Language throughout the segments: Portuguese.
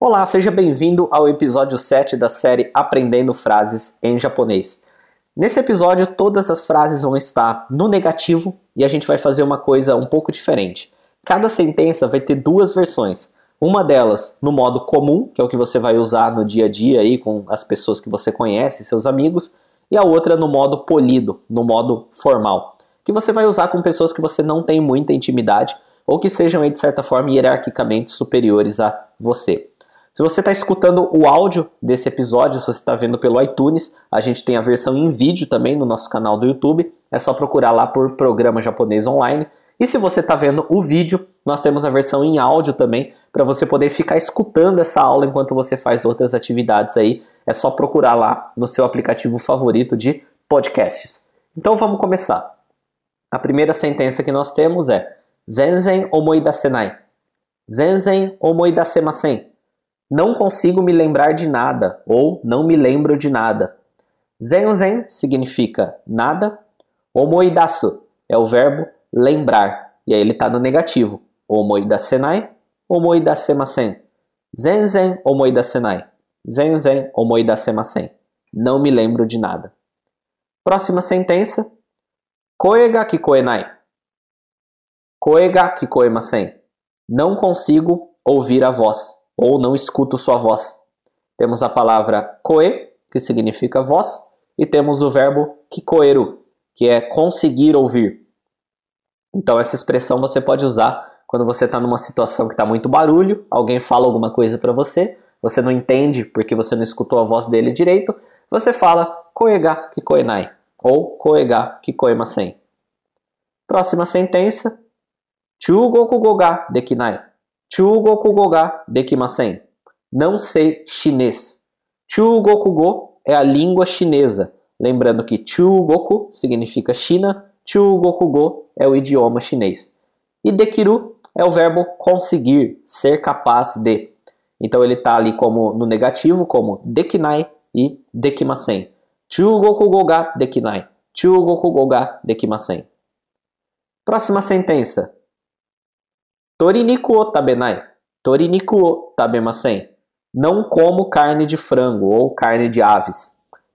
Olá, seja bem-vindo ao episódio 7 da série Aprendendo Frases em Japonês. Nesse episódio, todas as frases vão estar no negativo e a gente vai fazer uma coisa um pouco diferente. Cada sentença vai ter duas versões. Uma delas no modo comum, que é o que você vai usar no dia a dia aí com as pessoas que você conhece, seus amigos, e a outra no modo polido, no modo formal, que você vai usar com pessoas que você não tem muita intimidade ou que sejam de certa forma hierarquicamente superiores a você. Se você está escutando o áudio desse episódio, se você está vendo pelo iTunes, a gente tem a versão em vídeo também no nosso canal do YouTube. É só procurar lá por Programa Japonês Online. E se você está vendo o vídeo, nós temos a versão em áudio também, para você poder ficar escutando essa aula enquanto você faz outras atividades aí. É só procurar lá no seu aplicativo favorito de podcasts. Então vamos começar. A primeira sentença que nós temos é Zenzen omoidasenai. Zenzen omoidasemasen. Não consigo me lembrar de nada ou não me lembro de nada. Zenzen significa nada. Omoidasu é o verbo lembrar. E aí ele está no negativo. Omoidasenai, omoidasemasen. Zenzen omoidasenai. Zenzen omoidasemasen. Não me lembro de nada. Próxima sentença. Koe ga kikoenai. Koe ga kikoemasen. Não consigo ouvir a voz ou não escuto sua voz. Temos a palavra koe, que significa voz, e temos o verbo kikoeru, que é conseguir ouvir. Então essa expressão você pode usar quando você está numa situação que está muito barulho, alguém fala alguma coisa para você, você não entende porque você não escutou a voz dele direito, você fala koega kikoenai ou koega kikoemasen. Próxima sentença. Chugoku ga dekinai. Chugokugo ga dekimasen. Não sei chinês. Chugokugo é a língua chinesa. Lembrando que Chugoku significa China, Chugokugo é o idioma chinês. E dekiru é o verbo conseguir, ser capaz de. Então ele está ali como no negativo, como dekinai e dekimasen. Chugokugo ga dekinai. Chugokugo ga dekimasen. Próxima sentença. Toriniku o tabenai. Toriniku o tabemasen. Não como carne de frango ou carne de aves.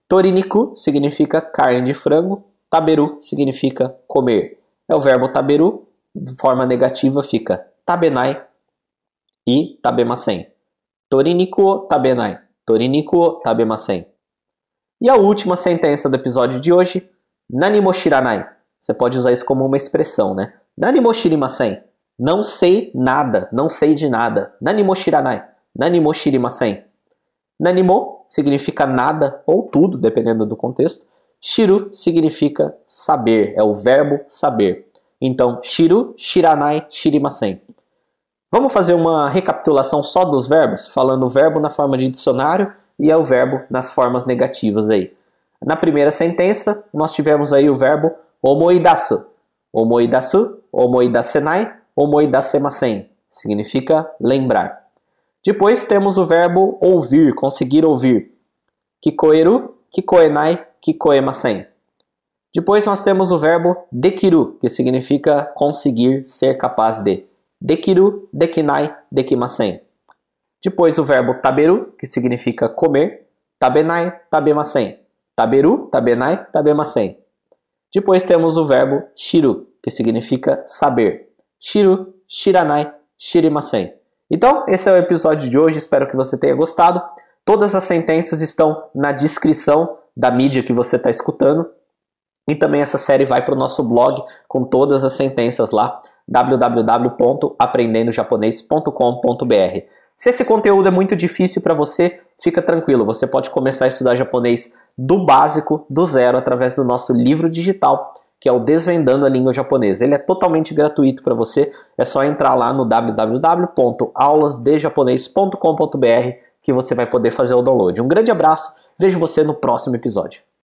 Toriniku significa carne de frango. Taberu significa comer. É o verbo taberu, forma negativa fica tabenai e tabemasen. Toriniku o tabenai. Toriniku o tabemasen. E a última sentença do episódio de hoje, nanimoshiranai. Você pode usar isso como uma expressão, né? Nanimoshirimasen. Não sei nada, não sei de nada. Nanimo shiranai. Nanimo shirimasen. Nanimo significa nada ou tudo, dependendo do contexto. Shiru significa saber, é o verbo saber. Então, shiru, shiranai, shirimasen. Vamos fazer uma recapitulação só dos verbos, falando o verbo na forma de dicionário e é o verbo nas formas negativas aí. Na primeira sentença, nós tivemos aí o verbo omoidasu. Omoidasu, omoidasenai, omoidasemasen, significa lembrar. Depois temos o verbo ouvir, conseguir ouvir. Kikoeru, kikoenai, kikoemasen. Depois nós temos o verbo dekiru, que significa conseguir, ser capaz de. Dekiru, dekinai, dekimasen. Depois o verbo taberu, que significa comer. Tabenai, tabemasen. Taberu, tabenai, tabemasen. Depois temos o verbo shiru, que significa saber. Shiru, Shiranai, Shirimasen. Então, esse é o episódio de hoje, espero que você tenha gostado. Todas as sentenças estão na descrição da mídia que você está escutando. E também essa série vai para o nosso blog com todas as sentenças lá, www.aprendendojaponês.com.br. Se esse conteúdo é muito difícil para você, fica tranquilo, você pode começar a estudar japonês do básico, do zero, através do nosso livro digital que é o Desvendando a Língua Japonesa. Ele é totalmente gratuito para você, é só entrar lá no www.aulasdejaponês.com.br que você vai poder fazer o download. Um grande abraço, vejo você no próximo episódio.